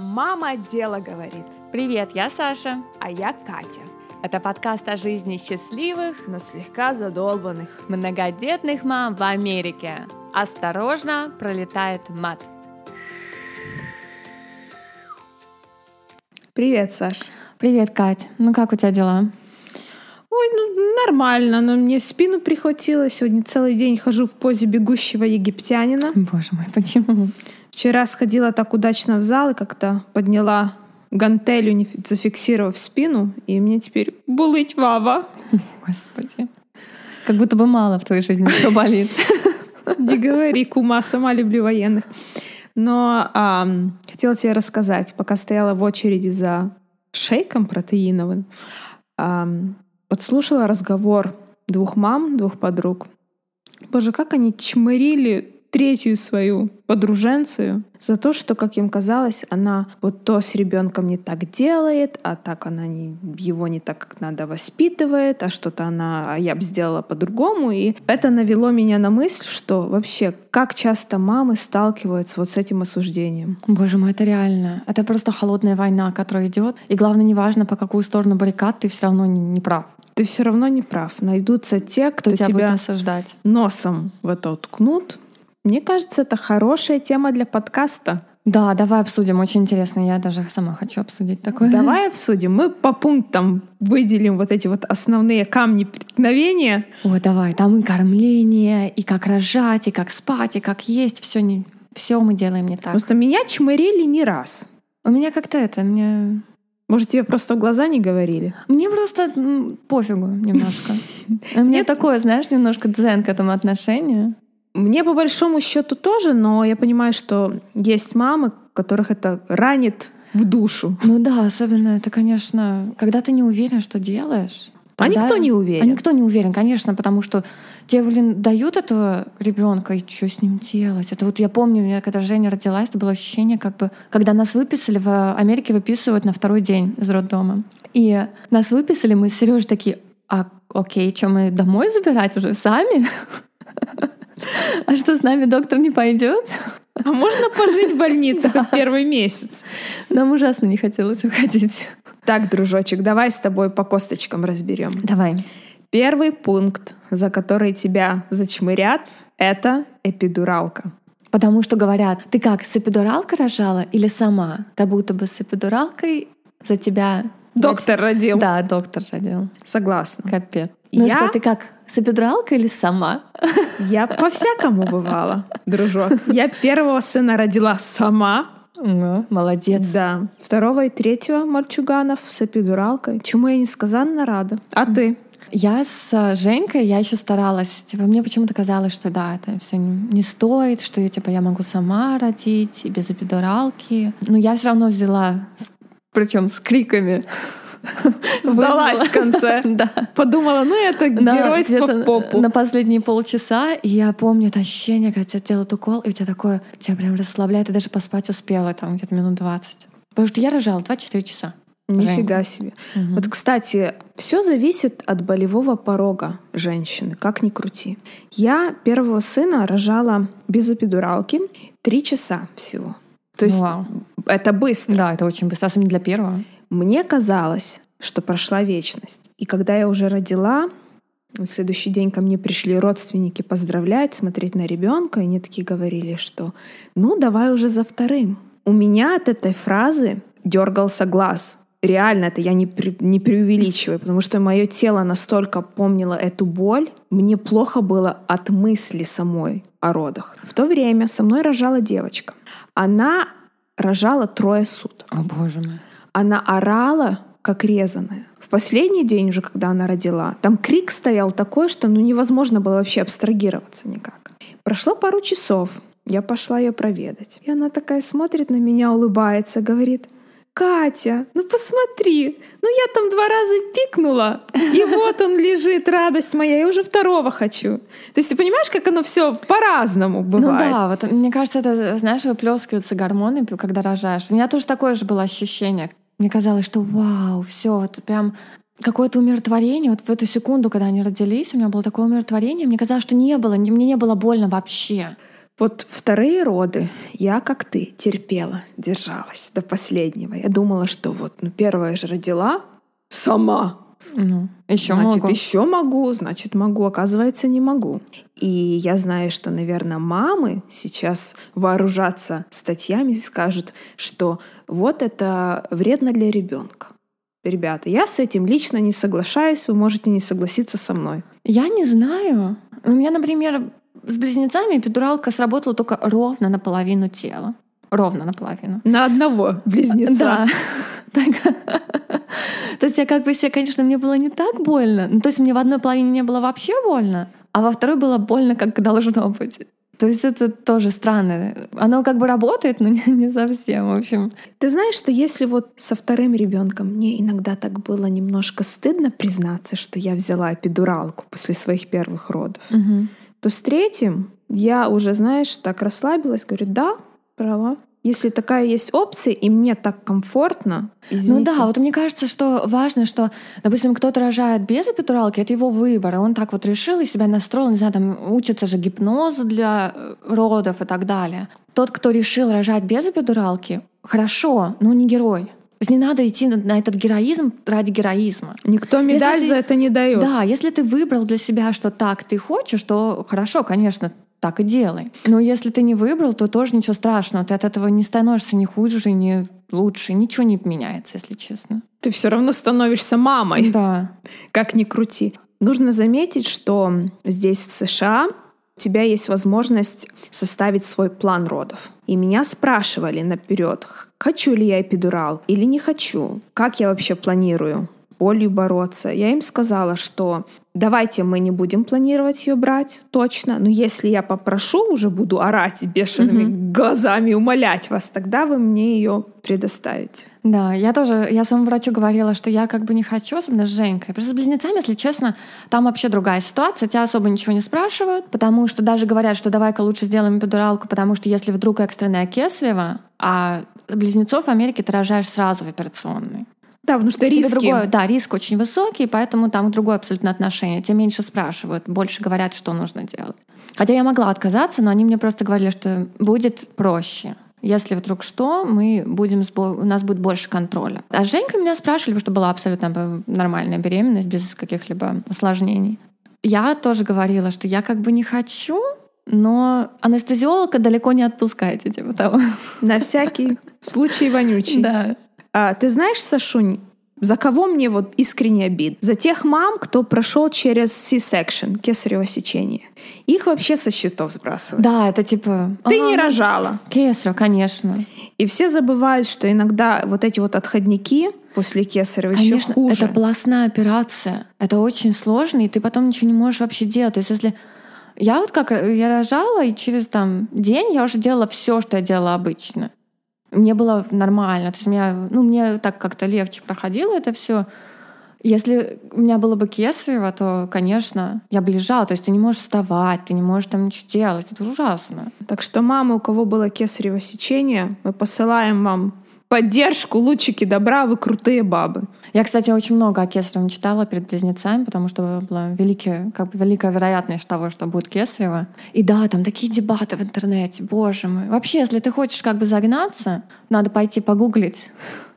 Мама дело говорит. Привет, я Саша. А я Катя. Это подкаст о жизни счастливых, но слегка задолбанных многодетных мам в Америке. Осторожно, пролетает мат. Привет, Саш. Привет, Кать. Ну как у тебя дела? Ой, ну нормально, но мне спину прихватило. Сегодня целый день хожу в позе бегущего египтянина. Боже мой, почему? Вчера сходила так удачно в зал и как-то подняла гантелью, не зафиксировав спину, и мне теперь булыть вава. Господи. Как будто бы мало в твоей жизни что болит. Не говори, кума, сама люблю военных. Но а, хотела тебе рассказать, пока стояла в очереди за шейком протеиновым, а, подслушала разговор двух мам, двух подруг. Боже, как они чмырили третью свою подруженцию за то, что, как им казалось, она вот то с ребенком не так делает, а так она не, его не так, как надо воспитывает, а что-то она, а я бы сделала по-другому. И это навело меня на мысль, что вообще, как часто мамы сталкиваются вот с этим осуждением. Боже мой, это реально. Это просто холодная война, которая идет. И главное, неважно, по какую сторону баррикад, ты все равно не, не прав ты все равно не прав. Найдутся те, кто, кто тебя, тебя будет осуждать. носом в это уткнут, мне кажется, это хорошая тема для подкаста. Да, давай обсудим. Очень интересно. Я даже сама хочу обсудить такое. Давай обсудим. Мы по пунктам выделим вот эти вот основные камни преткновения. О, давай. Там и кормление, и как рожать, и как спать, и как есть. Все не, все мы делаем не так. Просто меня чмырили не раз. У меня как-то это, мне может, тебе просто в глаза не говорили? Мне просто пофигу немножко. У меня такое, знаешь, немножко дзен к этому отношению. Мне по большому счету тоже, но я понимаю, что есть мамы, которых это ранит в душу. Ну да, особенно это, конечно, когда ты не уверен, что делаешь. А никто не уверен. А никто не уверен, конечно, потому что тебе, блин, дают этого ребенка, и что с ним делать? Это вот я помню, у меня когда Женя родилась, это было ощущение, как бы, когда нас выписали, в Америке выписывают на второй день из роддома. И нас выписали, мы с Сережей такие, а окей, что мы домой забирать уже сами? А что, с нами доктор не пойдет? А можно пожить в больнице хоть первый месяц? Нам ужасно не хотелось уходить. Так, дружочек, давай с тобой по косточкам разберем. Давай. Первый пункт, за который тебя зачмырят, это эпидуралка. Потому что говорят, ты как, с эпидуралкой рожала или сама? Как будто бы с эпидуралкой за тебя... Доктор родил. Да, доктор родил. Согласна. Капец. Ну я... что, ты как, с эпидуралкой или сама? Я по-всякому бывала, дружок. Я первого сына родила сама. Ну, молодец. Да. Второго и третьего мальчуганов с эпидуралкой. Чему я несказанно рада. А ты? Я с э, Женькой, я еще старалась. Типа, мне почему-то казалось, что да, это все не стоит, что я, типа, я могу сама родить без эпидуралки. Но я все равно взяла, причем с криками. Сдалась в конце. Да. Подумала, ну это геройство в попу. На последние полчаса, и я помню это ощущение, когда тебя делают укол, и у тебя такое, тебя прям расслабляет, и даже поспать успела там где-то минут 20. Потому что я рожала 24 часа. Нифига себе. Угу. Вот, кстати, все зависит от болевого порога женщины, как ни крути. Я первого сына рожала без эпидуралки три часа всего. То есть Вау. это быстро. Да, это очень быстро, особенно для первого. Мне казалось, что прошла вечность. И когда я уже родила, на следующий день ко мне пришли родственники поздравлять, смотреть на ребенка, и они такие говорили, что ну давай уже за вторым. У меня от этой фразы дергался глаз. Реально, это я не, не преувеличиваю, потому что мое тело настолько помнило эту боль, мне плохо было от мысли самой о родах. В то время со мной рожала девочка. Она рожала трое суток. О, боже мой. Она орала, как резаная. В последний день уже, когда она родила, там крик стоял такой, что ну невозможно было вообще абстрагироваться никак. Прошло пару часов, я пошла ее проведать. И она такая смотрит на меня, улыбается, говорит, Катя, ну посмотри, ну я там два раза пикнула, и вот он лежит, радость моя, я уже второго хочу. То есть ты понимаешь, как оно все по-разному ну бывает? Ну да, вот мне кажется, это, знаешь, выплескиваются гормоны, когда рожаешь. У меня тоже такое же было ощущение. Мне казалось, что вау, все, вот прям какое-то умиротворение. Вот в эту секунду, когда они родились, у меня было такое умиротворение. Мне казалось, что не было, мне не было больно вообще. Вот вторые роды я, как ты, терпела, держалась до последнего. Я думала, что вот, ну, первая же родила сама. Ну, еще значит, могу. еще могу, значит, могу. Оказывается, не могу. И я знаю, что, наверное, мамы сейчас вооружатся статьями и скажут, что вот это вредно для ребенка. Ребята, я с этим лично не соглашаюсь, вы можете не согласиться со мной. Я не знаю. У меня, например, с близнецами эпидуралка сработала только ровно наполовину тела. Ровно наполовину. На одного близнеца. Да. Так. То есть я как бы себе, конечно, мне было не так больно. Ну, то есть мне в одной половине не было вообще больно, а во второй было больно, как должно быть. То есть это тоже странно. Оно как бы работает, но не, не совсем, в общем. Ты знаешь, что если вот со вторым ребенком мне иногда так было немножко стыдно признаться, что я взяла эпидуралку после своих первых родов, Мгм. То с третьим я уже, знаешь, так расслабилась, говорю, да, брала. Если такая есть опция, и мне так комфортно, извините. Ну да, вот мне кажется, что важно, что, допустим, кто-то рожает без эпидуралки, это его выбор, он так вот решил и себя настроил, не знаю, там учится же гипнозу для э, родов и так далее. Тот, кто решил рожать без эпидуралки, хорошо, но не герой. Не надо идти на- на этот героизм ради героизма. Никто медаль ты- за это не дает. Да, если ты выбрал для себя, что так ты хочешь, то хорошо, конечно, так и делай. Но если ты не выбрал, то тоже ничего страшного. Ты от этого не становишься ни хуже, ни лучше. Ничего не меняется, если честно. Ты все равно становишься мамой, Да. как ни крути. Нужно заметить, что здесь в США у тебя есть возможность составить свой план родов. И меня спрашивали наперед, хочу ли я эпидурал или не хочу, как я вообще планирую болью бороться. Я им сказала, что давайте мы не будем планировать ее брать точно, но если я попрошу, уже буду орать бешеными глазами, умолять вас, тогда вы мне ее предоставите. Да, я тоже, я своему врачу говорила, что я как бы не хочу, особенно с Женькой. Просто с близнецами, если честно, там вообще другая ситуация. Тебя особо ничего не спрашивают, потому что даже говорят, что давай-ка лучше сделаем эпидуралку, потому что если вдруг экстренная кесарева, а близнецов в Америке ты рожаешь сразу в операционной. Да, потому что риски. другое- да, риск очень высокий, поэтому там другое абсолютно отношение. Тебе меньше спрашивают, больше говорят, что нужно делать. Хотя я могла отказаться, но они мне просто говорили, что будет проще. Если вдруг что, мы будем, у нас будет больше контроля. А с Женькой меня спрашивали, потому что была абсолютно нормальная беременность, без каких-либо осложнений. Я тоже говорила, что я как бы не хочу, но анестезиолога далеко не отпускайте, типа того. На всякий случай вонючий. Да. А, ты знаешь, Сашунь, за кого мне вот искренне обид? За тех мам, кто прошел через C-section, кесарево сечение. Их вообще со счетов сбрасывают. Да, это типа... Ты «Ага, не ну, рожала. Кесарево, конечно. И все забывают, что иногда вот эти вот отходники после кесарева еще Конечно, хуже. это полостная операция. Это очень сложно, и ты потом ничего не можешь вообще делать. То есть если я вот как я рожала, и через там день я уже делала все, что я делала обычно. Мне было нормально. То есть меня, ну, мне так как-то легче проходило это все. Если у меня было бы кесарево, то, конечно, я бы лежала. То есть ты не можешь вставать, ты не можешь там ничего делать. Это ужасно. Так что мамы, у кого было кесарево сечение, мы посылаем вам поддержку, лучики добра, вы крутые бабы. Я, кстати, очень много о кесаревом читала перед близнецами, потому что была великая, как бы великая вероятность того, что будет кесарево. И да, там такие дебаты в интернете, боже мой. Вообще, если ты хочешь как бы загнаться, надо пойти погуглить.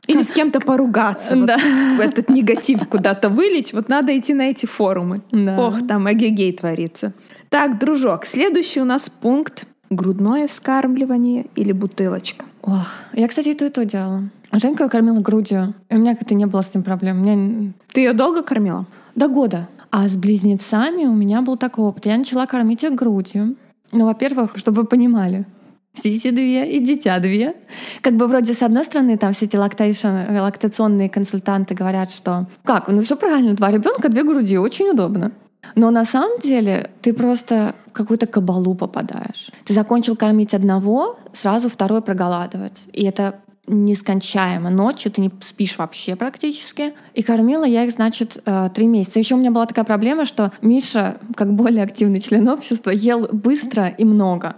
Или с кем-то поругаться, вот Да. этот негатив куда-то вылить, вот надо идти на эти форумы. Да. Ох, там эгегей творится. Так, дружок, следующий у нас пункт — грудное вскармливание или бутылочка. Ох, я, кстати, и то, и то делала. Женька кормила грудью, и у меня как-то не было с этим проблем. Меня Ты ее долго кормила? До года. А с близнецами у меня был такой опыт. Я начала кормить их грудью. Ну, во-первых, чтобы вы понимали, сиси две и дитя две. Как бы вроде с одной стороны там все эти лактационные консультанты говорят, что как, ну все правильно, два ребенка, две груди, очень удобно. Но на самом деле ты просто в какую-то кабалу попадаешь. Ты закончил кормить одного, сразу второй проголадывать. И это нескончаемо. Ночью ты не спишь вообще практически. И кормила я их, значит, э, три месяца. Еще у меня была такая проблема, что Миша, как более активный член общества, ел быстро и много.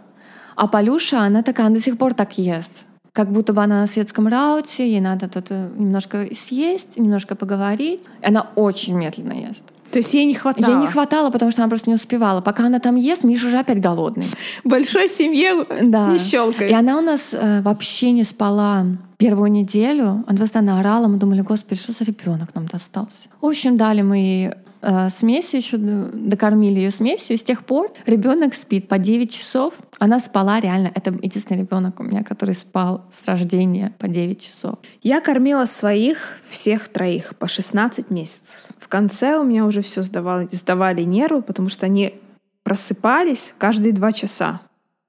А Полюша, она такая, она до сих пор так ест. Как будто бы она на светском рауте, ей надо тут э, немножко съесть, немножко поговорить. И она очень медленно ест. То есть ей не хватало? Ей не хватало, потому что она просто не успевала. Пока она там ест, Миша уже опять голодный. Большой семье Да. не щелкает. И она у нас э, вообще не спала первую неделю. Она постоянно орала. Мы думали, господи, что за ребенок нам достался. В общем, дали мы ей э, смесь еще, докормили ее смесью. И с тех пор ребенок спит по 9 часов. Она спала реально. Это единственный ребенок у меня, который спал с рождения по 9 часов. Я кормила своих всех троих по 16 месяцев. В конце у меня уже все сдавали, сдавали нервы, потому что они просыпались каждые два часа.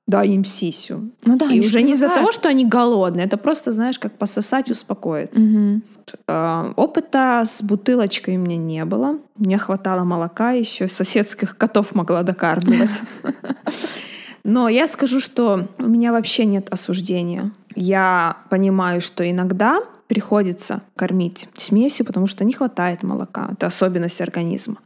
Дай им сисю. Ну да, И уже не из-за того, что они голодные, это просто, знаешь, как пососать, успокоиться. А, Опыта с бутылочкой у меня не было. Мне хватало молока, еще соседских котов могла докармливать. Но я скажу, что у меня вообще нет осуждения. Я понимаю, что иногда приходится кормить смесью, потому что не хватает молока. Это особенность организма.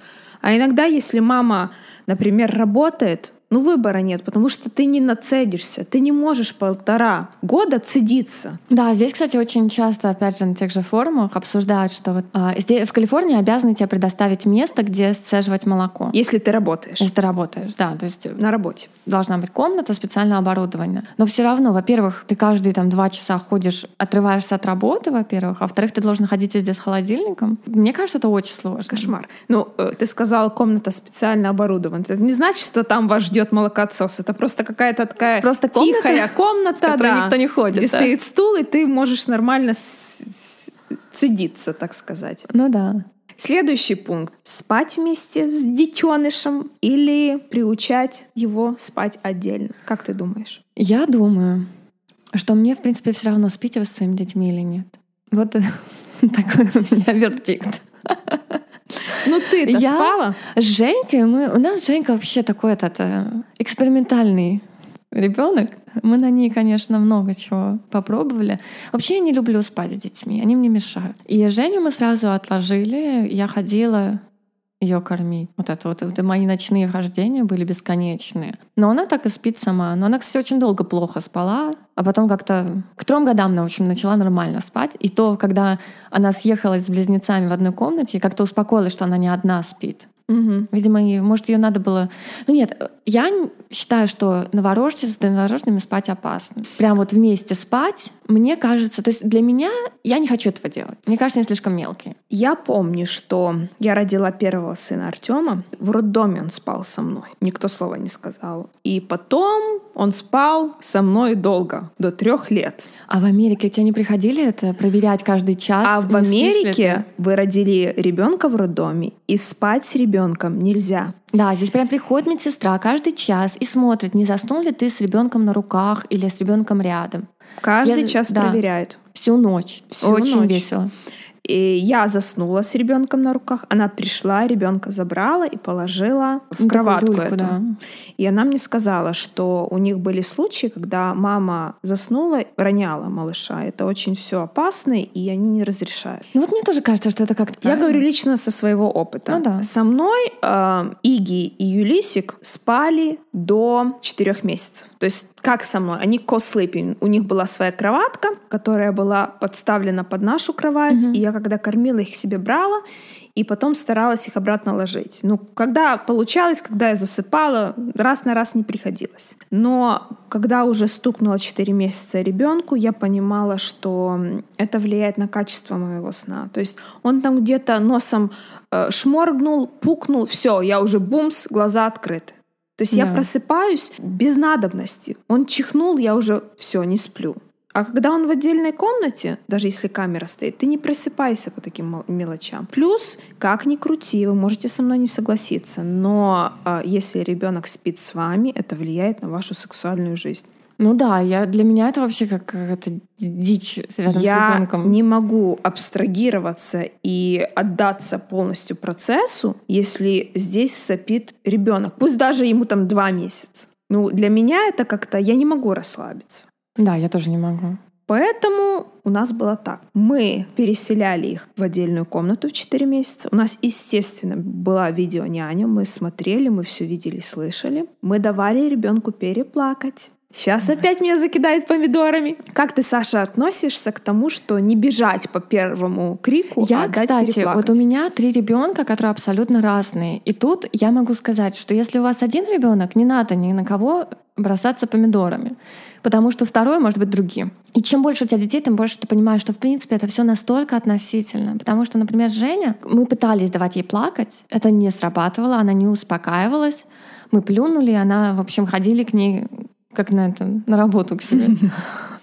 А иногда, если мама, например, работает, ну выбора нет, потому что ты не нацедишься, ты не можешь полтора года цедиться. Да, здесь, кстати, очень часто, опять же, на тех же форумах обсуждают, что вот а, здесь, в Калифорнии обязаны тебе предоставить место, где сцеживать молоко. Если ты работаешь Если ты работаешь, да, то есть на работе. должна быть комната специально оборудованная. Но все равно, во-первых, ты каждые там два часа ходишь, отрываешься от работы, во-первых, а во-вторых, ты должен ходить везде с холодильником. Мне кажется, это очень сложно. Кошмар. Ну, э, ты сказала, комната специально оборудована. Это не значит, что там вас ждет молокоотсос. Это просто какая-то такая Просто комната, тихая комната, в которой да, никто не ходит, где да. стоит стул, и ты можешь нормально с- с- цедиться, так сказать. Ну да. Следующий пункт. Спать вместе с детенышем или приучать его спать отдельно. Как ты думаешь? Я думаю, что мне, в принципе, все равно, спите вы со своими детьми или нет. Вот такой у меня вердикт. Ну, ты-то Я- спала? С Женькой мы... У нас Женька вообще такой этот э, экспериментальный ребенок. Мы на ней, конечно, много чего попробовали. Вообще я не люблю спать с детьми, они мне мешают. И Женю мы сразу отложили. Я ходила ее кормить. Вот это вот, это мои ночные хождения были бесконечные. Но она так и спит сама. Но она, кстати, очень долго плохо спала, а потом как-то к трем годам она, в общем, начала нормально спать. И то, когда она съехалась с близнецами в одной комнате, как-то успокоилась, что она не одна спит. Мгм. Видимо, ей- может, ее надо было... Ну нет, я считаю, что новорожденцы с новорожденными спать опасно. Прям вот вместе спать, мне кажется... То есть для меня я не хочу этого делать. Мне кажется, они слишком мелкие. Я помню, что я родила первого сына Артема. В роддоме он спал со мной. Никто слова не сказал. И потом он спал со мной долго, до трех лет. А в Америке тебе не приходили это проверять каждый час? А в Америке вы родили ребенка в роддоме, и спать с ребенком нельзя. Да, здесь прям приходит медсестра каждый час и смотрит, не заснул ли ты с ребенком на руках или с ребенком рядом. Каждый Я- час да. проверяют. Всю ночь. Всю Очень ночь. весело. И я заснула с ребенком на руках. Она пришла, ребенка забрала и положила в Ну, кроватку люльку, эту. да. И она мне сказала, что у них были случаи, когда мама заснула, роняла малыша. Это очень все опасно, и они не разрешают. Ну вот мне тоже кажется, что это как-то Я говорю лично со своего опыта. Ну да. Со мной э, Иги и Юлисик спали до 4 месяцев. То есть как со мной? Они ко-слипинг. У них была своя кроватка, которая была подставлена под нашу кровать. И я когда кормила их себе брала, и потом старалась их обратно ложить. Ну, когда получалось, когда я засыпала, раз на раз не приходилось. Но когда уже стукнуло 4 месяца ребенку, я понимала, что это влияет на качество моего сна. То есть он там где-то носом э, шморгнул, пукнул, все, я уже бумс, глаза открыты. То есть я Да. просыпаюсь без надобности. Он чихнул, я уже все, не сплю. А когда он в отдельной комнате, даже если камера стоит, ты не просыпайся по таким мел- мелочам. Плюс, как ни крути, вы можете со мной не согласиться, но а, если ребенок спит с вами, это влияет на вашу сексуальную жизнь. Ну да, я, для меня это вообще как это дичь рядом с Я ребенком. не могу абстрагироваться и отдаться полностью процессу, если здесь сопит ребенок, пусть даже ему там два месяца. Ну, для меня это как-то, я не могу расслабиться. Да, я тоже не могу. Поэтому у нас было так. Мы переселяли их в отдельную комнату в 4 месяца. У нас, естественно, была видеоняня. Мы смотрели, мы все видели, слышали. Мы давали ребенку переплакать. Сейчас опять меня закидает помидорами. Как ты, Саша, относишься к тому, что не бежать по первому крику, Я, а дать кстати, переплакать? вот у меня три ребенка, которые абсолютно разные. И тут я могу сказать, что если у вас один ребенок, не надо ни на кого бросаться помидорами, потому что второй может быть другим. И чем больше у тебя детей, тем больше ты понимаешь, что в принципе это все настолько относительно. Потому что, например, Женя, мы пытались давать ей плакать, это не срабатывало, она не успокаивалась. Мы плюнули, она, в общем, ходили к ней как на это, на работу к себе.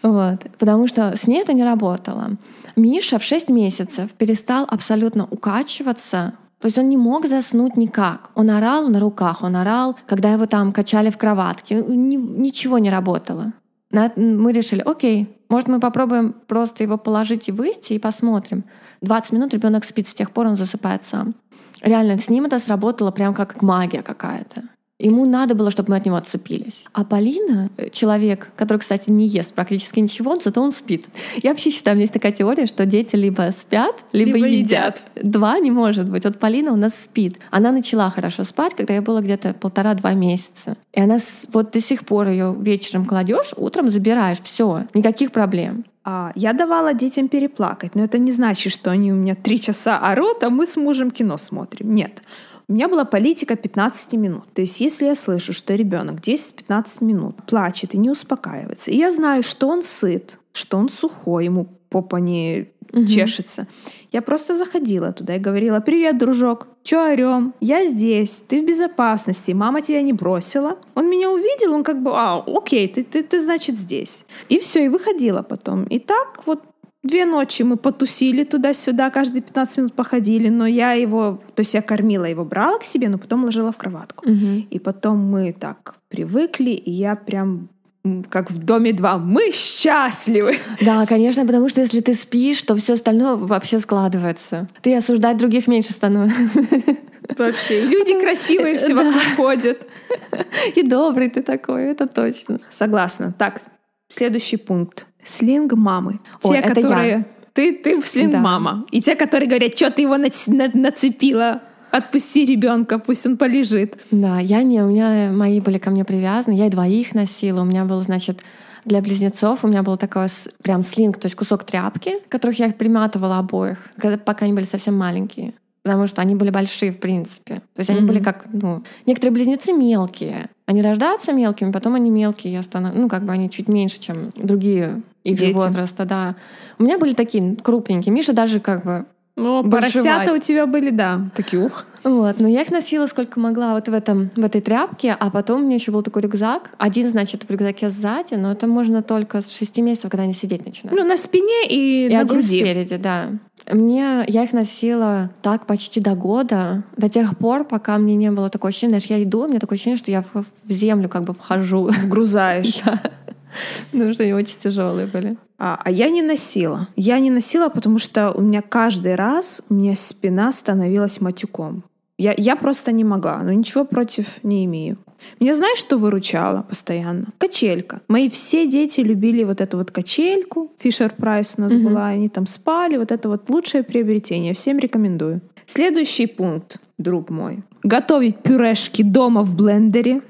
Вот. Потому что с ней это не работало. Миша в 6 месяцев перестал абсолютно укачиваться. То есть он не мог заснуть никак. Он орал на руках, он орал, когда его там качали в кроватке. Ни- ничего не работало. Мы решили, окей, может, мы попробуем просто его положить и выйти, и посмотрим. 20 минут ребенок спит, с тех пор он засыпает сам. Реально, с ним это сработало прям как магия какая-то. Ему надо было, чтобы мы от него отцепились. А Полина, э, человек, который, кстати, не ест практически ничего, зато он спит. Я вообще считаю, у меня есть такая теория, что дети либо спят, либо, Либо едят. Два не может быть. Вот Полина у нас спит. Она начала хорошо спать, когда ей было где-то полтора-два месяца. И она вот до сих пор ее вечером кладешь, утром забираешь. Все, никаких проблем. А, я давала детям переплакать, но это не значит, что они у меня три часа орут, а мы с мужем кино смотрим. Нет. У меня была политика 15 минут. То есть если я слышу, что ребенок 10-15 минут плачет и не успокаивается, и я знаю, что он сыт, что он сухой, ему попа не Мгм. чешется, я просто заходила туда и говорила, привет, дружок, чё орём? Я здесь, ты в безопасности, мама тебя не бросила. Он меня увидел, он как бы, а, окей, ты, ты, ты значит здесь. И все, и выходила потом. И так вот Две ночи мы потусили туда-сюда, каждые 15 минут походили, но я его, то есть я кормила его, брала к себе, но потом ложила в кроватку. Мгм. И потом мы так привыкли, и я прям как в доме два, мы счастливы. Да, конечно, потому что если ты спишь, то все остальное вообще складывается. Ты осуждать других меньше становишься. Вообще, люди красивые все Да. вокруг ходят. И добрый ты такой, это точно. Согласна. Так, следующий пункт. Слинг мамы. Ой, Те, я. которые... Ты, ты слинг Да. мама. И те, которые говорят, что ты его нац- на- нацепила, отпусти ребенка, пусть он полежит. Да, я не, у меня мои были ко мне привязаны, я и двоих носила. У меня был, значит, для близнецов у меня был такой прям слинг, то есть кусок тряпки, которых я их приматывала обоих, пока они были совсем маленькие. Потому что они были большие, в принципе. То есть они Мгм. были как, ну, некоторые близнецы мелкие. Они рождаются мелкими, потом они мелкие, я стану, ну, как бы они чуть меньше, чем другие их Дети. возраста, да. У меня были такие крупненькие. Миша даже как бы Ну, Большевать. поросята у тебя были, да. Такие, ух. Вот, но я их носила сколько могла вот в, этом, в этой тряпке, а потом у меня еще был такой рюкзак. Один, значит, в рюкзаке сзади, но это можно только с 6 месяцев, когда они сидеть начинают. Ну, на спине и, и на один груди. спереди, да. Мне, я их носила так почти до года, до тех пор, пока мне не было такого ощущения, знаешь, я иду, у меня такое ощущение, что я в, в землю как бы вхожу. Вгрузаешь. Потому что они очень тяжелые были. А, а я не носила. Я не носила, потому что у меня каждый раз у меня спина становилась матюком. Я, я просто не могла, но ничего против не имею. Меня знаешь, что выручало постоянно? Качелька. Мои все дети любили вот эту вот качельку. Фишер Прайс у нас Мгм. была. Они там спали. Вот это вот лучшее приобретение. Всем рекомендую. Следующий пункт, друг мой. Готовить пюрешки дома в блендере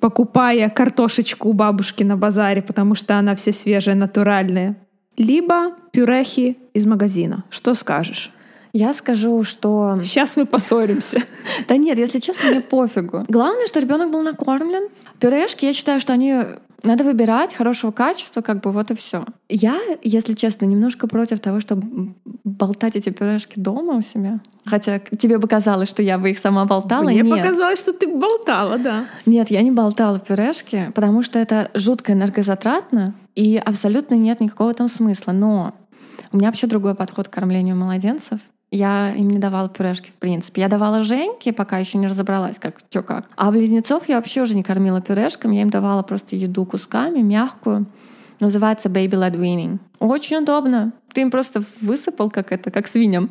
покупая картошечку у бабушки на базаре, потому что она вся свежая, натуральная. Либо пюрехи из магазина. Что скажешь? Я скажу, что... Сейчас мы поссоримся. Да нет, если честно, мне пофигу. Главное, что ребенок был накормлен. Пюрешки, я считаю, что они надо выбирать хорошего качества, как бы вот и все. Я, если честно, немножко против того, чтобы болтать эти пюрешки дома у себя. Хотя тебе бы казалось, что я бы их сама болтала. Мне Нет. показалось, что ты болтала, да. Нет, я не болтала пюрешки, потому что это жутко энергозатратно и абсолютно нет никакого там смысла. Но у меня вообще другой подход к кормлению младенцев. Я им не давала пюрешки, в принципе. Я давала Женьке, пока еще не разобралась, как что как. А близнецов я вообще уже не кормила пюрешками, я им давала просто еду кусками, мягкую. Называется baby led weaning. Очень удобно. Ты им просто высыпал, как это, как свиньям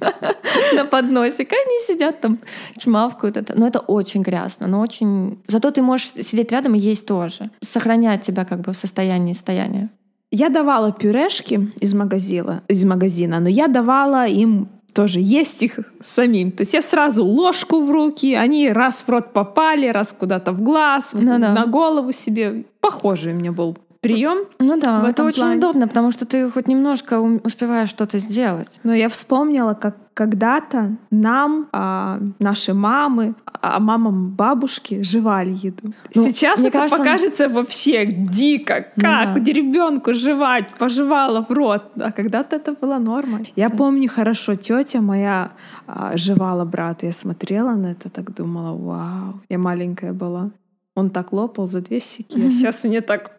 на подносик. Они сидят там, чмавкают это. Но это очень грязно, но очень... Зато ты можешь сидеть рядом и есть тоже. Сохранять тебя как бы в состоянии стояния. Я давала пюрешки из магазина, из магазина, но я давала им тоже есть их самим. То есть я сразу ложку в руки, они раз в рот попали, раз куда-то в глаз, Ну да. на голову себе. Похожий у меня был прием. Ну да, это очень плане. удобно, потому что ты хоть немножко успеваешь что-то сделать. Но я вспомнила, как когда-то нам, а, наши мамы, а мамам бабушки жевали еду. Ну, Сейчас это кажется, покажется вообще дико. Ну Как да. ребенку жевать, пожевала в рот. А когда-то это было нормой. Я помню хорошо, тетя моя а, жевала брата. Я смотрела на это, так думала, вау, я маленькая была. Он так лопал за две щеки, а сейчас мне так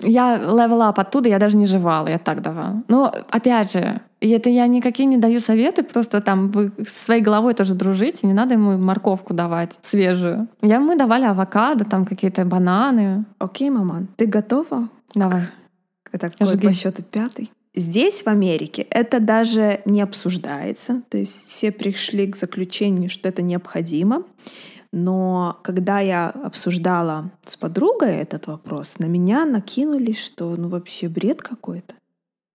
Я level up оттуда, я даже не жевала, я так давала. Но опять же, это я никакие не даю советы, просто там вы своей головой тоже дружите, не надо ему морковку давать свежую. Я, мы давали авокадо, там какие-то бананы. Окей, маман, ты готова Давай. Это какой по счету пятый. Здесь, в Америке, это даже не обсуждается. То есть все пришли к заключению, что это необходимо. Но когда я обсуждала с подругой этот вопрос, на меня накинулись, что ну вообще бред какой-то.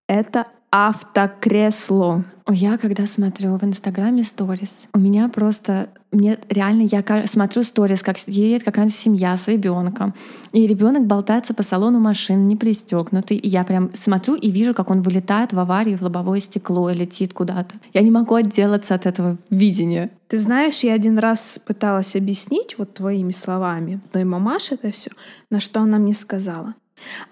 Это автокресло. Я когда смотрю в Инстаграме сторис, у меня просто мне реально я смотрю сторис, как едет какая-то семья с ребенком, и ребенок болтается по салону машины, не пристегнутый, и я прям смотрю и вижу, как он вылетает в аварии в лобовое стекло и летит куда-то. Я не могу отделаться от этого видения. Ты знаешь, я один раз пыталась объяснить вот твоими словами, но и мамаш это все, на что она мне сказала.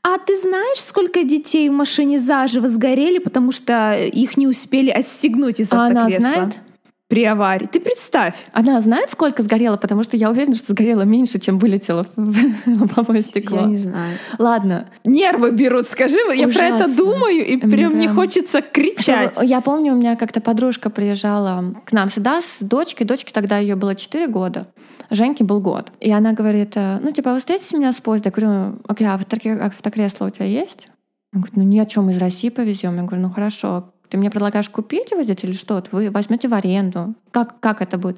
А ты знаешь, сколько детей в машине заживо сгорели, потому что их не успели отстегнуть из А она автокресла знает? при аварии? Ты представь. Она знает, сколько сгорело, потому что я уверена, что сгорело меньше, чем вылетело в лобовое стекло. Я не знаю. Ладно, Нервы берут, скажи, я про это Ужасно. думаю, и прям прям- хочется кричать. Я помню, у меня как-то подружка приезжала к нам сюда с дочкой. Дочке тогда ее было 4 года. Женьке был год. И она говорит, э, ну, типа, вы встретите меня с поезда? Я говорю, окей, а автокре- а автокресло у тебя есть? Он говорит, ну, ни о чем из России повезем. Я говорю, ну, хорошо. Ты мне предлагаешь купить его здесь или что? Вы возьмете в аренду. Как, как это будет?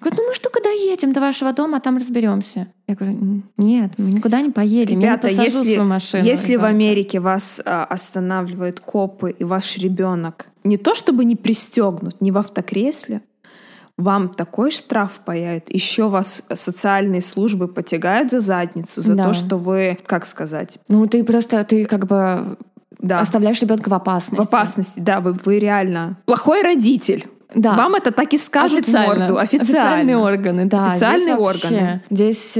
Говорит, ну мы что, когда едем до вашего дома, а там разберемся. Я говорю, «Н- нет, мы никуда не поедем. Ребята, я не если, свою машину. если в ребенка». Америке вас а, останавливают копы и ваш ребенок не то чтобы не пристегнут, не в автокресле, вам такой штраф паяют, еще вас социальные службы потягают за задницу за Да. то, что вы, как сказать, Ну, ты просто, ты как бы да, оставляешь ребенка в опасности. в опасности, да, вы, вы реально плохой родитель. Да. Вам это так и скажут в морду, официально. Официальные органы, да. Официальные здесь вообще- органы. Здесь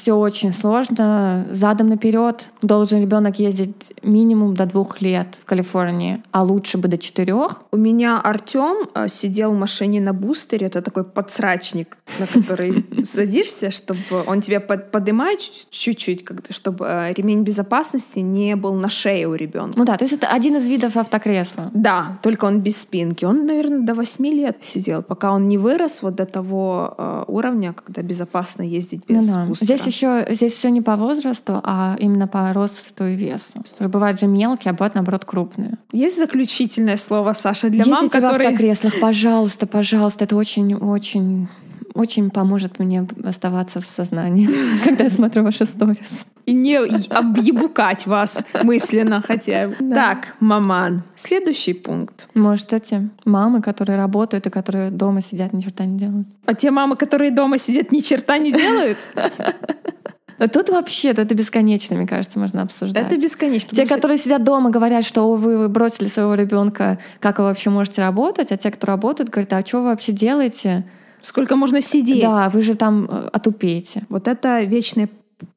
все очень сложно. Задом наперед должен ребенок ездить минимум до двух лет в Калифорнии, а лучше бы до четырех. У меня Артем э, сидел в машине на бустере, это такой подсрачник, на который садишься, чтобы он тебя под- поднимает чуть- чуть-чуть, чтобы э, ремень безопасности не был на шее у ребенка. Ну да, то есть это один из видов автокресла. Да, только он без спинки. Он, наверное, до 8 лет сидел, пока он не вырос вот до того э, уровня, когда безопасно ездить без Ну да. бустера. Здесь еще здесь все не по возрасту, а именно по росту и весу. Потому что Бывают же мелкие, а бывают наоборот крупные. Есть заключительное слово, Саша, для мам, Ездите в которые... автокреслах, пожалуйста, пожалуйста. Это очень-очень очень поможет мне оставаться в сознании, когда я смотрю ваши сторис. И не объебукать вас мысленно хотя бы. Так, маман. Следующий пункт. Может, эти мамы, которые работают и которые дома сидят, ни черта не делают. А те мамы, которые дома сидят, ни черта не делают, Тут вообще это бесконечно, мне кажется, можно обсуждать. это бесконечно. Те, которые сидят дома, говорят, что «О, вы бросили своего ребенка, как вы вообще можете работать? А те, кто работают, говорят, а что вы вообще делаете? Сколько можно сидеть? Да, вы же там э, отупеете. Вот это вечное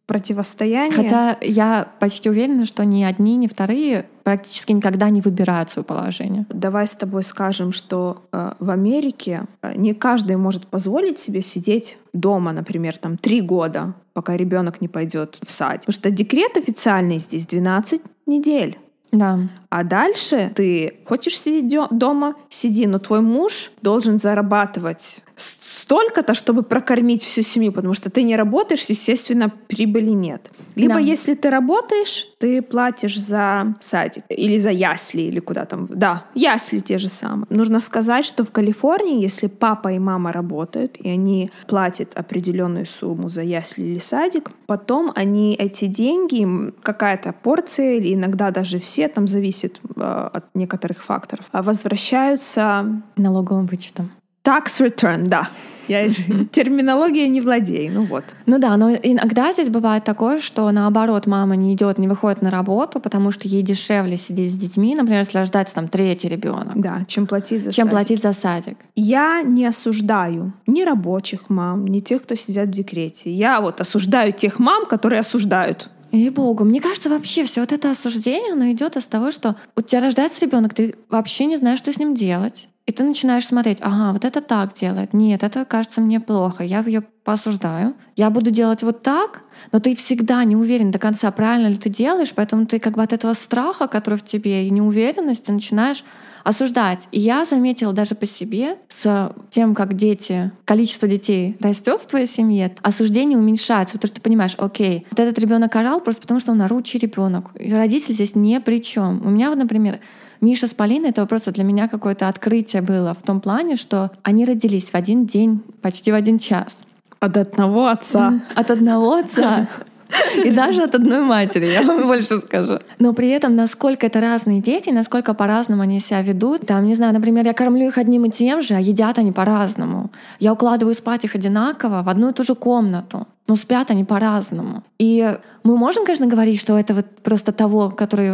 противостояние. Хотя я почти уверена, что ни одни, ни вторые практически никогда не выбирают свое положение. Давай с тобой скажем, что э, в Америке э, не каждый может позволить себе сидеть дома, например, там три года, пока ребенок не пойдет в сад. Потому что декрет официальный здесь 12 недель. Да. А дальше ты хочешь сидеть дома, сиди, но твой муж должен зарабатывать столько-то, чтобы прокормить всю семью, потому что ты не работаешь, естественно, прибыли нет. Либо Да. если ты работаешь, ты платишь за садик или за ясли, или куда там. Да, ясли те же самые. Нужно сказать, что в Калифорнии, если папа и мама работают, и они платят определенную сумму за ясли или садик, потом они эти деньги, какая-то порция, или иногда даже все, там зависит э, от некоторых факторов, а возвращаются Налоговым вычетом. Tax return, да. Я терминология не владею, ну вот. Ну да, но иногда здесь бывает такое, что наоборот мама не идет, не выходит на работу, потому что ей дешевле сидеть с детьми, например, если рождается там третий ребенок, Да, чем платить за чем садик. платить за садик. Я не осуждаю ни рабочих мам, ни тех, кто сидят в декрете. Я вот осуждаю тех мам, которые осуждают. И богу, мне кажется, вообще все вот это осуждение, оно идет из того, что у тебя рождается ребенок, ты вообще не знаешь, что с ним делать. И ты начинаешь смотреть, ага, вот это так делает. Нет, это кажется мне плохо. Я ее поосуждаю. Я буду делать вот так, но ты всегда не уверен до конца, правильно ли ты делаешь, поэтому ты как бы от этого страха, который в тебе, и неуверенности начинаешь осуждать. И я заметила даже по себе, с тем, как дети, количество детей растет в твоей семье, осуждение уменьшается, потому что ты понимаешь, окей, вот этот ребенок орал просто потому, что он оручий ребенок. И родитель здесь ни при чем. У меня вот, например, Миша с Полиной, это просто для меня какое-то открытие было в том плане, что они родились в один день, почти в один час. От одного отца. От одного отца. И даже от одной матери, я вам больше скажу. Но при этом, насколько это разные дети, насколько по-разному они себя ведут. Там, не знаю, например, я кормлю их одним и тем же, а едят они по-разному. Я укладываю спать их одинаково в одну и ту же комнату. Но спят они по-разному. И мы можем, конечно, говорить, что это вот просто того, который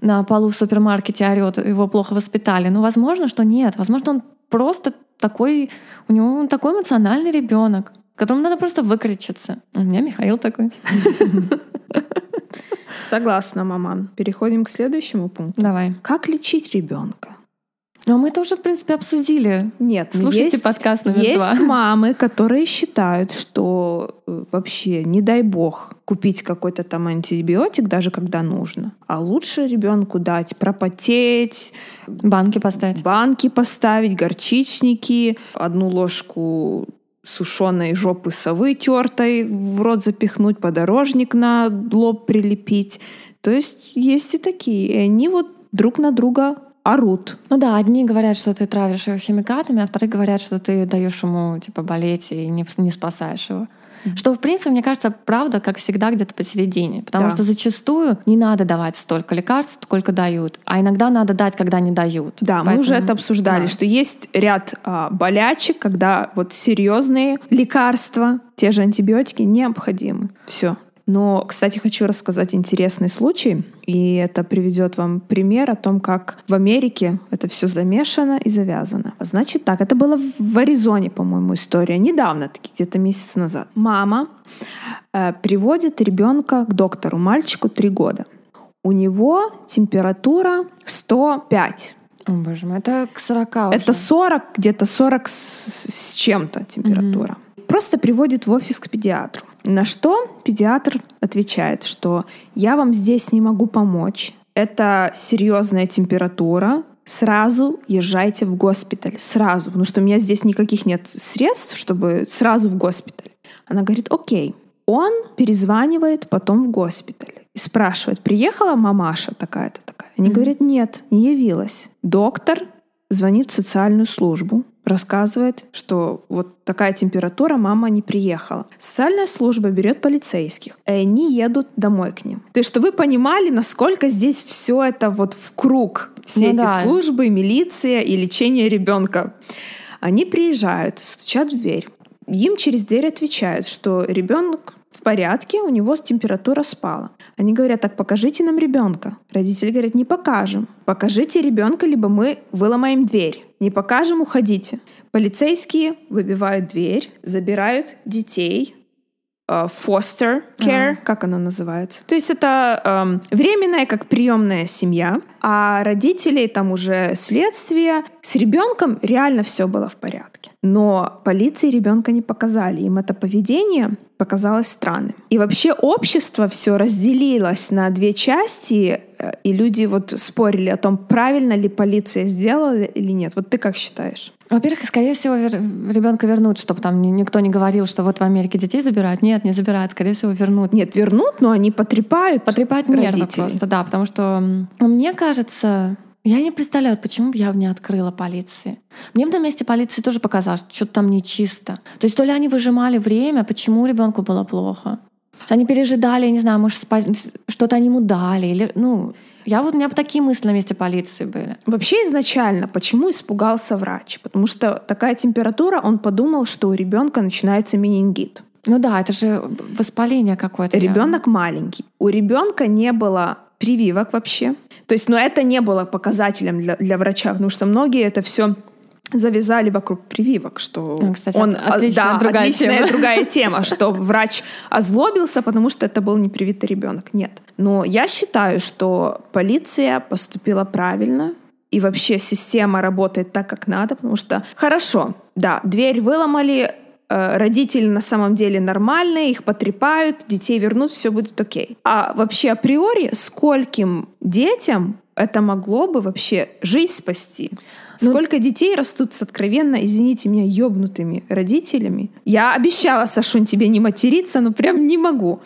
на полу в супермаркете орет, его плохо воспитали. Но возможно, что нет. Возможно, он просто такой, у него он такой эмоциональный ребенок которому надо просто выкричиться. У меня Михаил такой. Согласна, маман. Переходим к следующему пункту. Давай. Как лечить ребенка? Ну, мы это уже, в принципе, обсудили. Нет, Слушайте есть, подкаст номер есть два. мамы, которые считают, что э, вообще, не дай бог, купить какой-то там антибиотик, даже когда нужно. А лучше ребенку дать пропотеть, Банки поставить. банки поставить, горчичники, одну ложку сушеной жопы совы тертой в рот запихнуть, подорожник на лоб прилепить. То есть есть и такие. И они вот друг на друга орут. Ну да, одни говорят, что ты травишь его химикатами, а вторые говорят, что ты даешь ему типа болеть и не, не спасаешь его. Что, в принципе, мне кажется, правда, как всегда, где-то посередине. Потому Да. что зачастую не надо давать столько лекарств, сколько дают. А иногда надо дать, когда не дают. Да, мы уже Поэтому, это обсуждали, да. что есть ряд а, болячек, когда вот серьезные лекарства, те же антибиотики необходимы. Все. Но, кстати, хочу рассказать интересный случай, и это приведет вам пример о том, как в Америке это все замешано и завязано. Значит так, это было в Аризоне, по-моему, история, недавно, таки где-то месяц назад. Мама э, приводит ребенка к доктору, мальчику три года. У него температура 105. О, боже мой, это к 40 Это уже. 40, где-то 40 с, с чем-то температура. Просто приводит в офис к педиатру. На что педиатр отвечает, что я вам здесь не могу помочь. Это серьезная температура. Сразу езжайте в госпиталь. Сразу. Потому что у меня здесь никаких нет средств, чтобы сразу в госпиталь. Она говорит, окей. Он перезванивает потом в госпиталь и спрашивает, приехала мамаша такая-то такая? Они Мгм. говорят, нет, не явилась. Доктор звонит в социальную службу, рассказывает, что вот такая температура, мама не приехала. Социальная служба берет полицейских, и они едут домой к ним. То есть, чтобы вы понимали, насколько здесь все это вот в круг. Все Ну эти да. службы, милиция и лечение ребенка. Они приезжают, стучат в дверь. Им через дверь отвечают, что ребенок в порядке, у него температура спала. Они говорят, так покажите нам ребенка. Родители говорят, не покажем. Покажите ребенка, либо мы выломаем дверь. Не покажем, уходите. Полицейские выбивают дверь, забирают детей, э, foster care, как оно называется. То есть это эм, временная, как приемная семья, а родителей там уже следствие. С ребенком реально все было в порядке. Но полиции ребенка не показали. Им это поведение показалось странным. И вообще общество все разделилось на две части, э, и люди вот спорили о том, правильно ли полиция сделала или нет. Вот ты как считаешь? Во-первых, скорее всего, ребенка вернут, чтобы там никто не говорил, что вот в Америке детей забирают. Нет, не забирают, скорее всего, вернут. Нет, вернут, но они потрепают. Потрепают нервы просто, да, потому что мне кажется, я не представляю, почему бы я не открыла полиции. Мне бы на месте полиции тоже показалось, что что-то там нечисто. То есть то ли они выжимали время, почему ребенку было плохо. Они пережидали, я не знаю, может, что-то они ему дали. Или, ну, я вот, у меня бы такие мысли на месте полиции были. Вообще изначально, почему испугался врач? Потому что такая температура, он подумал, что у ребенка начинается менингит. Ну да, это же воспаление какое-то. Ребенок маленький. У ребенка не было прививок вообще. То есть, но ну, это не было показателем для, для врача, потому что многие это все завязали вокруг прививок, что ну, кстати, он, а, отличная, да, другая, отличная тема. другая тема, что врач озлобился, потому что это был непривитый ребенок. Нет. Но я считаю, что полиция поступила правильно, и вообще система работает так, как надо, потому что хорошо, да, дверь выломали, родители на самом деле нормальные, их потрепают, детей вернут, все будет окей. А вообще априори скольким детям это могло бы вообще жизнь спасти? Ну, Сколько детей растут с откровенно, извините меня, ёбнутыми родителями. Я обещала, Сашунь, тебе не материться, но прям не могу.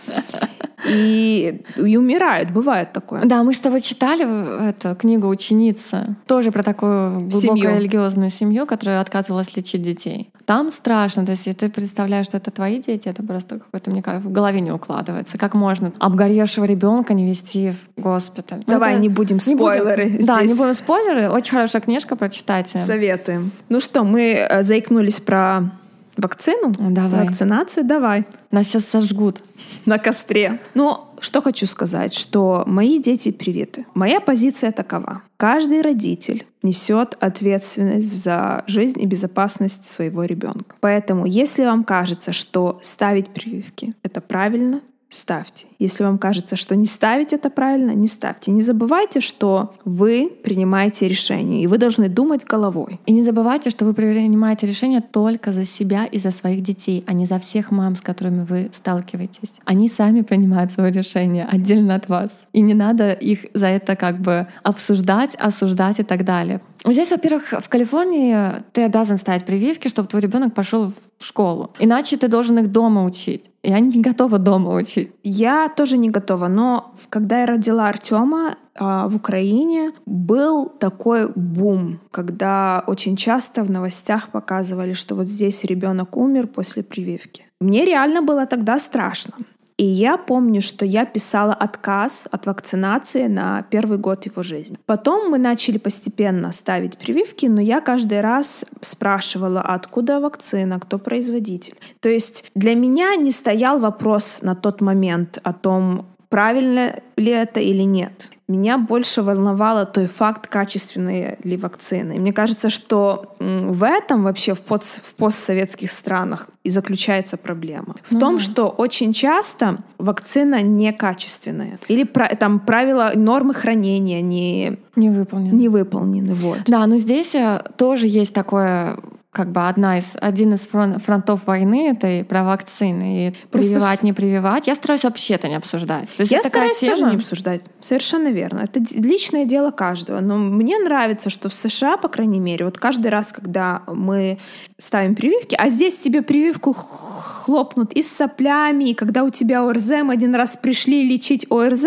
И, и умирают, бывает такое. Да, мы с тобой читали эту книгу «Ученица», тоже про такую глубокую религиозную семью, которая отказывалась лечить детей. Там страшно, то есть ты представляешь, что это твои дети, это просто какой-то, мне кажется, в голове не укладывается. Как можно обгоревшего ребенка не вести в госпиталь? Давай это... не будем спойлеры. Не будем... Да, не будем спойлеры. Очень хорошая книжка, прочитайте. Советуем. Ну что, мы э, заикнулись про Вакцину? Давай. Вакцинацию? Давай. Нас сейчас сожгут. На костре. Ну, что хочу сказать, что мои дети привиты. Моя позиция такова. Каждый родитель несет ответственность за жизнь и безопасность своего ребенка. Поэтому, если вам кажется, что ставить прививки — это правильно, ставьте. Если вам кажется, что не ставить это правильно, не ставьте. Не забывайте, что вы принимаете решение, и вы должны думать головой. И не забывайте, что вы принимаете решение только за себя и за своих детей, а не за всех мам, с которыми вы сталкиваетесь. Они сами принимают свое решение отдельно от вас. И не надо их за это как бы обсуждать, осуждать и так далее. Здесь, во-первых, в Калифорнии ты обязан ставить прививки, чтобы твой ребенок пошел в школу. Иначе ты должен их дома учить. Я не готова дома учить. Я тоже не готова, но когда я родила Артема, а, в Украине был такой бум, когда очень часто в новостях показывали, что вот здесь ребенок умер после прививки. Мне реально было тогда страшно. И я помню, что я писала отказ от вакцинации на первый год его жизни. Потом мы начали постепенно ставить прививки, но я каждый раз спрашивала, откуда вакцина, кто производитель. То есть для меня не стоял вопрос на тот момент о том, правильно ли это или нет. Меня больше волновало той факт, качественные ли вакцины. И мне кажется, что в этом вообще в, под, в постсоветских странах и заключается проблема. В ну том, да. что очень часто вакцина некачественная. Или там правила, нормы хранения не, не выполнены. Не выполнены вот. Да, но здесь э, тоже есть такое как бы одна из, один из фронтов войны — это и про вакцины. И Просто прививать, не прививать. Я стараюсь вообще это не обсуждать. То есть я стараюсь тема... тоже не обсуждать. Совершенно верно. Это личное дело каждого. Но мне нравится, что в США, по крайней мере, вот каждый раз, когда мы ставим прививки, а здесь тебе прививку хлопнут и с соплями, и когда у тебя ОРЗ, мы один раз пришли лечить ОРЗ,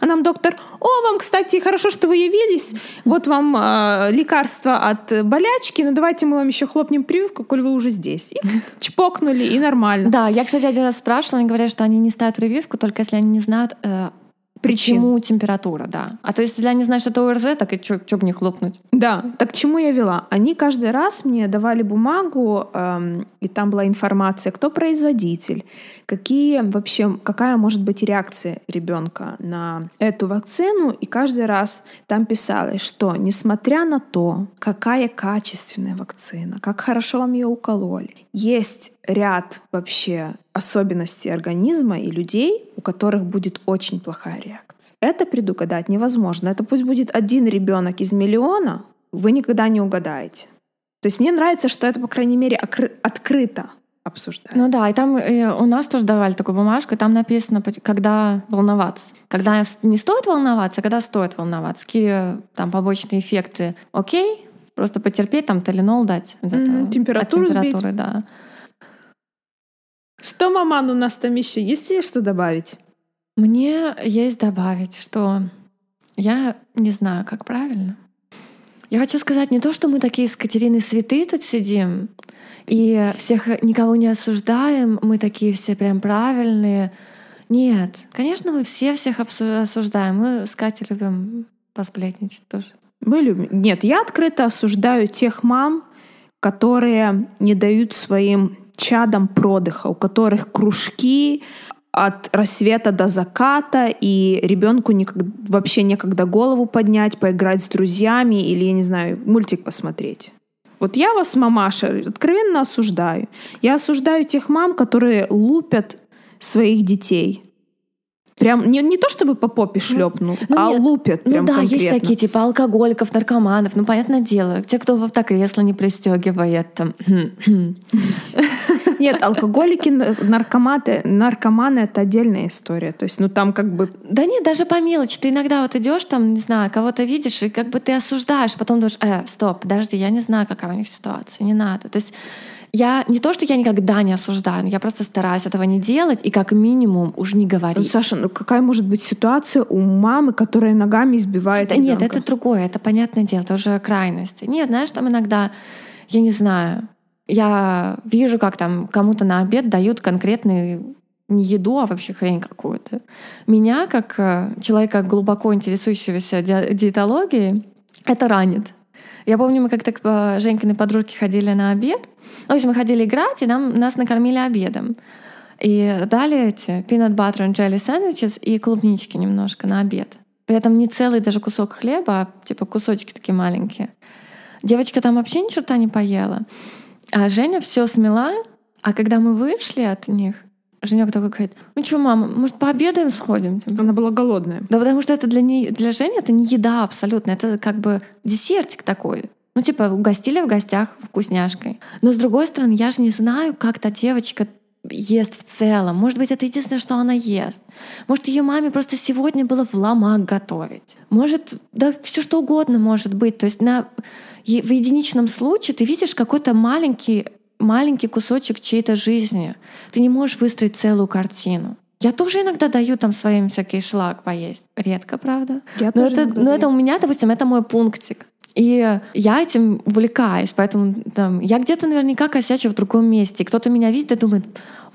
а нам доктор, о, вам, кстати, хорошо, что вы явились, вот вам э, лекарство от болячки, но давайте мы вам еще хлопнем прививку, коль вы уже здесь. И чпокнули, и нормально. Да, я, кстати, один раз спрашивала, они говорят, что они не ставят прививку, только если они не знают, э, Причин. Почему температура, да. А то есть, если они знают, что это ОРЗ, так и что бы не хлопнуть? Да, так к чему я вела? Они каждый раз мне давали бумагу, эм, и там была информация, кто производитель, какие вообще, какая может быть реакция ребенка на эту вакцину, и каждый раз там писалось, что несмотря на то, какая качественная вакцина, как хорошо вам ее укололи, есть ряд вообще особенностей организма и людей, у которых будет очень плохая реакция. Это предугадать невозможно. Это пусть будет один ребенок из миллиона, вы никогда не угадаете. То есть мне нравится, что это, по крайней мере, открыто обсуждается. Ну да, и там и у нас тоже давали такую бумажку, и там написано, когда волноваться. Когда не стоит волноваться, а когда стоит волноваться. Какие там побочные эффекты. Окей, просто потерпеть, там талинол дать. Mm-hmm. Температуру от температуры, сбить. да. Что, маман, у нас там еще есть тебе что добавить? Мне есть добавить, что я не знаю, как правильно. Я хочу сказать не то, что мы такие с Катериной святые тут сидим, и всех никого не осуждаем, мы такие все прям правильные. Нет, конечно, мы все всех осуждаем. Мы с Катей любим посплетничать тоже. Мы любим. Нет, я открыто осуждаю тех мам, которые не дают своим чадам продыха, у которых кружки от рассвета до заката, и ребенку никак, вообще некогда голову поднять, поиграть с друзьями или, я не знаю, мультик посмотреть. Вот я вас, мамаша, откровенно осуждаю. Я осуждаю тех мам, которые лупят своих детей. Прям не, не то чтобы по попе шлепнул, ну, а нет. лупят ну прям да, конкретно. есть такие типа алкоголиков, наркоманов, ну понятное дело, те, кто в автокресло не пристегивает там. Нет, алкоголики, наркоматы, наркоманы это отдельная история. То есть, ну там как бы. Да нет, даже по мелочи. Ты иногда вот идешь там, не знаю, кого-то видишь, и как бы ты осуждаешь, потом думаешь, э, стоп, подожди, я не знаю, какая у них ситуация, не надо. То есть я не то, что я никогда не осуждаю, но я просто стараюсь этого не делать и как минимум уже не говорить. Ну, Саша, ну какая может быть ситуация у мамы, которая ногами избивает да, Нет, это другое, это понятное дело, это уже крайности. Нет, знаешь, там иногда, я не знаю, я вижу, как там кому-то на обед дают конкретный не еду, а вообще хрень какую-то. Меня, как э, человека, глубоко интересующегося диетологией, это ранит. Я помню, мы как-то к Женькиной подружке ходили на обед, в общем, мы ходили играть, и нам, нас накормили обедом. И дали эти peanut butter and jelly sandwiches и клубнички немножко на обед. При этом не целый даже кусок хлеба, а типа кусочки такие маленькие. Девочка там вообще ни черта не поела. А Женя все смела, а когда мы вышли от них, Женек такой говорит, ну что, мама, может, пообедаем сходим? Она была голодная. Да потому что это для, нее, для Жени это не еда абсолютно, это как бы десертик такой. Ну, типа, угостили в гостях вкусняшкой. Но с другой стороны, я же не знаю, как та девочка ест в целом. Может быть, это единственное, что она ест. Может, ее маме просто сегодня было в ломак готовить. Может, да, все что угодно может быть. То есть на, в единичном случае ты видишь какой-то маленький, маленький кусочек чьей-то жизни. Ты не можешь выстроить целую картину. Я тоже иногда даю там своим всякий шлак поесть. Редко, правда. Я но тоже это, но это у меня, допустим, это мой пунктик. И я этим увлекаюсь, поэтому там, я где-то наверняка косячу в другом месте. Кто-то меня видит и думает,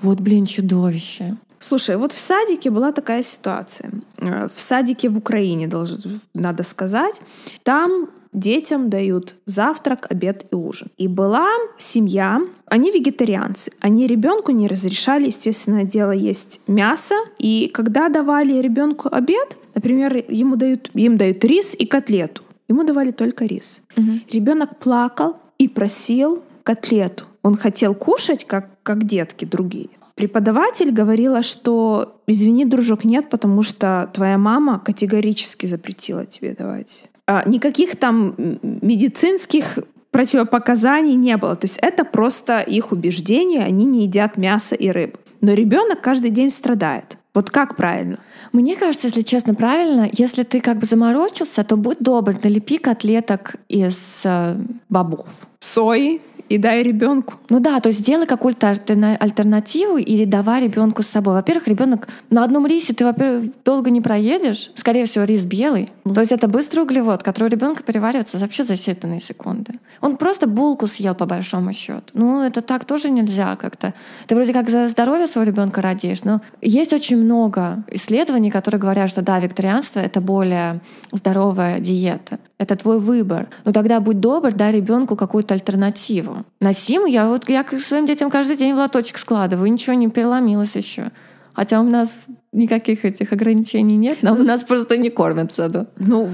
вот, блин, чудовище. Слушай, вот в садике была такая ситуация. Э, в садике в Украине, должен, надо сказать. Там детям дают завтрак, обед и ужин. И была семья, они вегетарианцы. Они ребенку не разрешали, естественно, дело есть мясо. И когда давали ребенку обед, например, ему дают, им дают рис и котлету. Ему давали только рис. Угу. Ребенок плакал и просил котлету. Он хотел кушать, как, как детки другие. Преподаватель говорила, что извини, дружок, нет, потому что твоя мама категорически запретила тебе давать. А, никаких там медицинских противопоказаний не было. То есть это просто их убеждение, они не едят мясо и рыбу. Но ребенок каждый день страдает. Вот как правильно? Мне кажется, если честно, правильно, если ты как бы заморочился, то будь добр, налепи котлеток из э, бобов. Сои и дай ребенку. Ну да, то есть сделай какую-то альтернативу или давай ребенку с собой. Во-первых, ребенок на одном рисе ты, во-первых, долго не проедешь. Скорее всего, рис белый. То есть это быстрый углевод, который у ребенка переваривается вообще за считанные секунды. Он просто булку съел по большому счету. Ну, это так тоже нельзя как-то. Ты вроде как за здоровье своего ребенка радеешь, но есть очень много исследований, которые говорят, что да, вегетарианство это более здоровая диета. Это твой выбор. Но тогда будь добр, дай ребенку какую-то альтернативу. На Симу я вот я к своим детям каждый день в лоточек складываю, ничего не переломилось еще. Хотя у нас никаких этих ограничений нет, нам у нас просто не кормят в саду. Ну,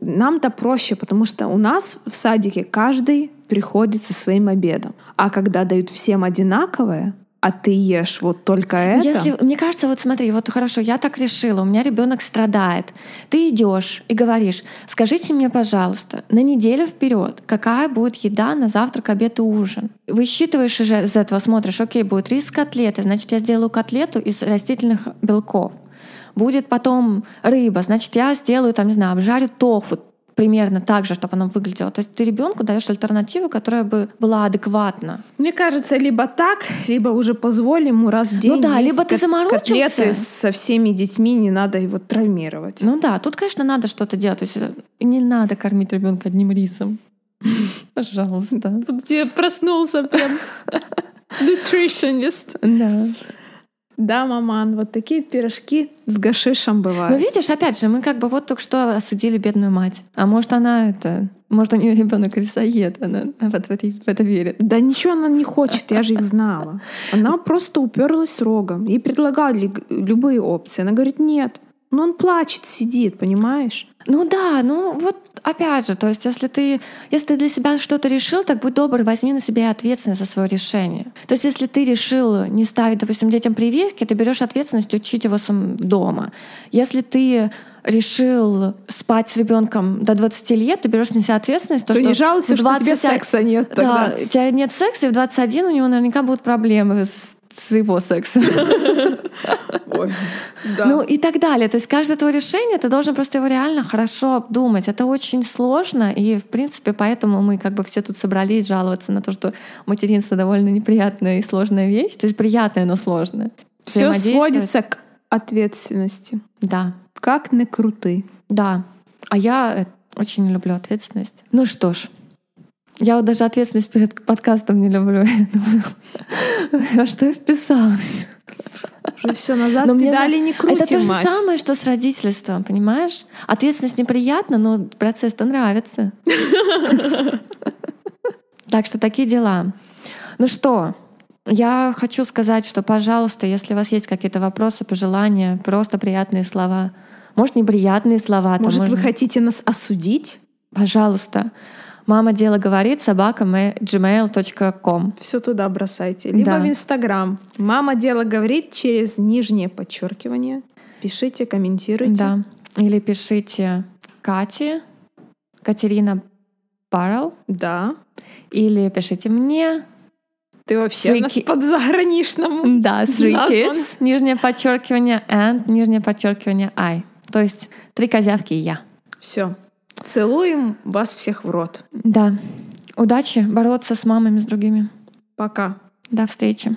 нам-то проще, потому что у нас в садике каждый приходит со своим обедом. А когда дают всем одинаковое, а ты ешь вот только это. Если, мне кажется, вот смотри, вот хорошо, я так решила, у меня ребенок страдает. Ты идешь и говоришь, скажите мне, пожалуйста, на неделю вперед, какая будет еда на завтрак, обед и ужин. Высчитываешь уже из этого, смотришь, окей, будет рис котлеты, значит, я сделаю котлету из растительных белков. Будет потом рыба, значит, я сделаю, там, не знаю, обжарю тофу, примерно так же, чтобы оно выглядело. То есть ты ребенку даешь альтернативу, которая бы была адекватна. Мне кажется, либо так, либо уже позволь ему раз в день. Ну да, либо ты заморочился. Котлеты со всеми детьми, не надо его травмировать. Ну да, тут, конечно, надо что-то делать. То есть э, не надо кормить ребенка одним рисом. Пожалуйста. Тут тебе проснулся прям nutritionist. Да. Да, маман, вот такие пирожки с гашишем Ну бывают. видишь, опять же, мы как бы вот только что осудили бедную мать. А может она это, может у нее ребенок рисоед, она вот в это, в это верит. Да ничего она не хочет, я же их знала. Она просто уперлась рогом. Ей предлагали любые опции. Она говорит, нет. Но он плачет, сидит, понимаешь? Ну да, ну вот опять же, то есть если ты, если ты для себя что-то решил, так будь добр, возьми на себя ответственность за свое решение. То есть если ты решил не ставить, допустим, детям прививки, ты берешь ответственность учить его сам дома. Если ты решил спать с ребенком до 20 лет, ты берешь на себя ответственность, то, То что не жалуйся, в что тебе 20 секса нет тогда. Да, у тебя нет секса, и в 21 у него наверняка будут проблемы с, с его сексом. Ой, да. Ну и так далее. То есть каждое твое решение, ты должен просто его реально хорошо обдумать. Это очень сложно, и в принципе поэтому мы как бы все тут собрались жаловаться на то, что материнство довольно неприятная и сложная вещь. То есть приятная, но сложная. Все сводится к ответственности. Да, Как не крути. да. А я э, очень люблю ответственность. Ну что ж, я вот даже ответственность перед подкастом не люблю. Во что я вписалась? Уже все назад Но мне педали на- не крутим, Это то же мать. самое, что с родительством, понимаешь? Ответственность неприятна, но процесс-то нравится. Так что такие дела. Ну что, я хочу сказать, что, пожалуйста, если у вас есть какие-то вопросы, пожелания, просто приятные слова, может, неприятные слова, там Может, вы хотите нас осудить? пожалуйста, мама дело говорит собака gmail.com. Все туда бросайте. Либо Да. в Инстаграм. Мама дело говорит через нижнее подчеркивание. Пишите, комментируйте. Да. Или пишите Кате, Катерина Баррел, Да. или пишите мне, Ты вообще Three нас ki- под заграничному. да, Three. Kids, нижнее подчеркивание, and, нижнее подчеркивание, I. То есть три козявки и я. Все. Целуем вас всех в рот. Да. Удачи бороться с мамами, с другими. Пока. До встречи.